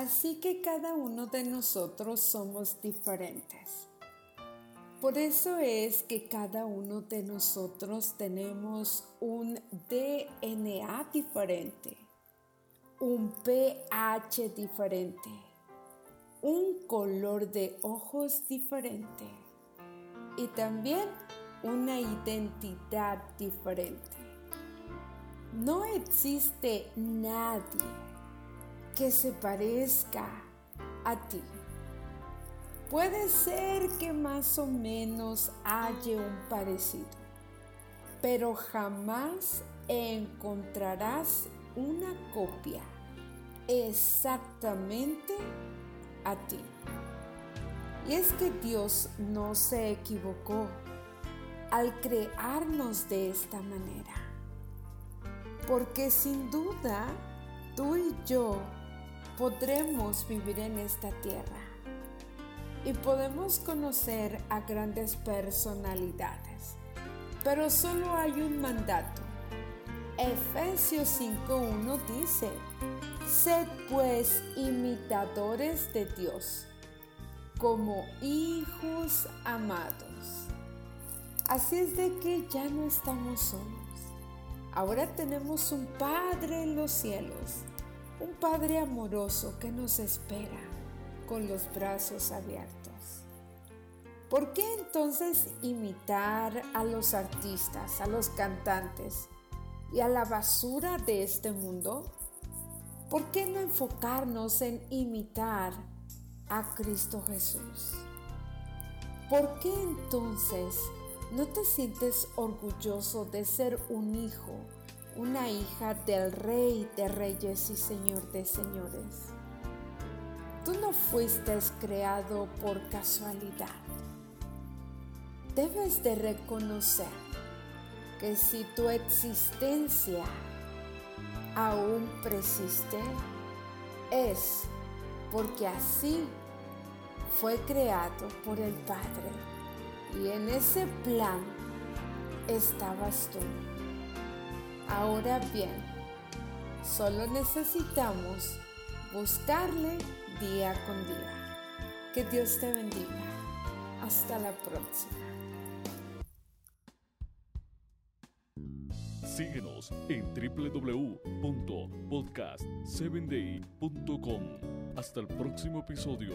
Así que cada uno de nosotros somos diferentes. Por eso es que cada uno de nosotros tenemos un DNA diferente, un pH diferente, un color de ojos diferente y también una identidad diferente. No existe nadie que se parezca a ti. Puede ser que más o menos haya un parecido, pero jamás encontrarás una copia exactamente a ti. Y es que Dios no se equivocó al crearnos de esta manera, porque sin duda tú y yo podremos vivir en esta tierra y podemos conocer a grandes personalidades. Pero solo hay un mandato. Efesios 5.1 dice, sed pues imitadores de Dios, como hijos amados. Así es de que ya no estamos solos. Ahora tenemos un Padre en los cielos un Padre amoroso que nos espera con los brazos abiertos. ¿Por qué entonces imitar a los artistas, a los cantantes y a la basura de este mundo? ¿Por qué no enfocarnos en imitar a Cristo Jesús? ¿Por qué entonces no te sientes orgulloso de ser un hijo una hija del Rey de Reyes y Señor de Señores. Tú no fuiste creado por casualidad. Debes de reconocer que si tu existencia aún persiste, es porque así fue creado por el Padre. Y en ese plan estabas tú. Ahora bien, solo necesitamos buscarle día con día. Que Dios te bendiga. Hasta la próxima. Síguenos en www.podcast7day.com. Hasta el próximo episodio.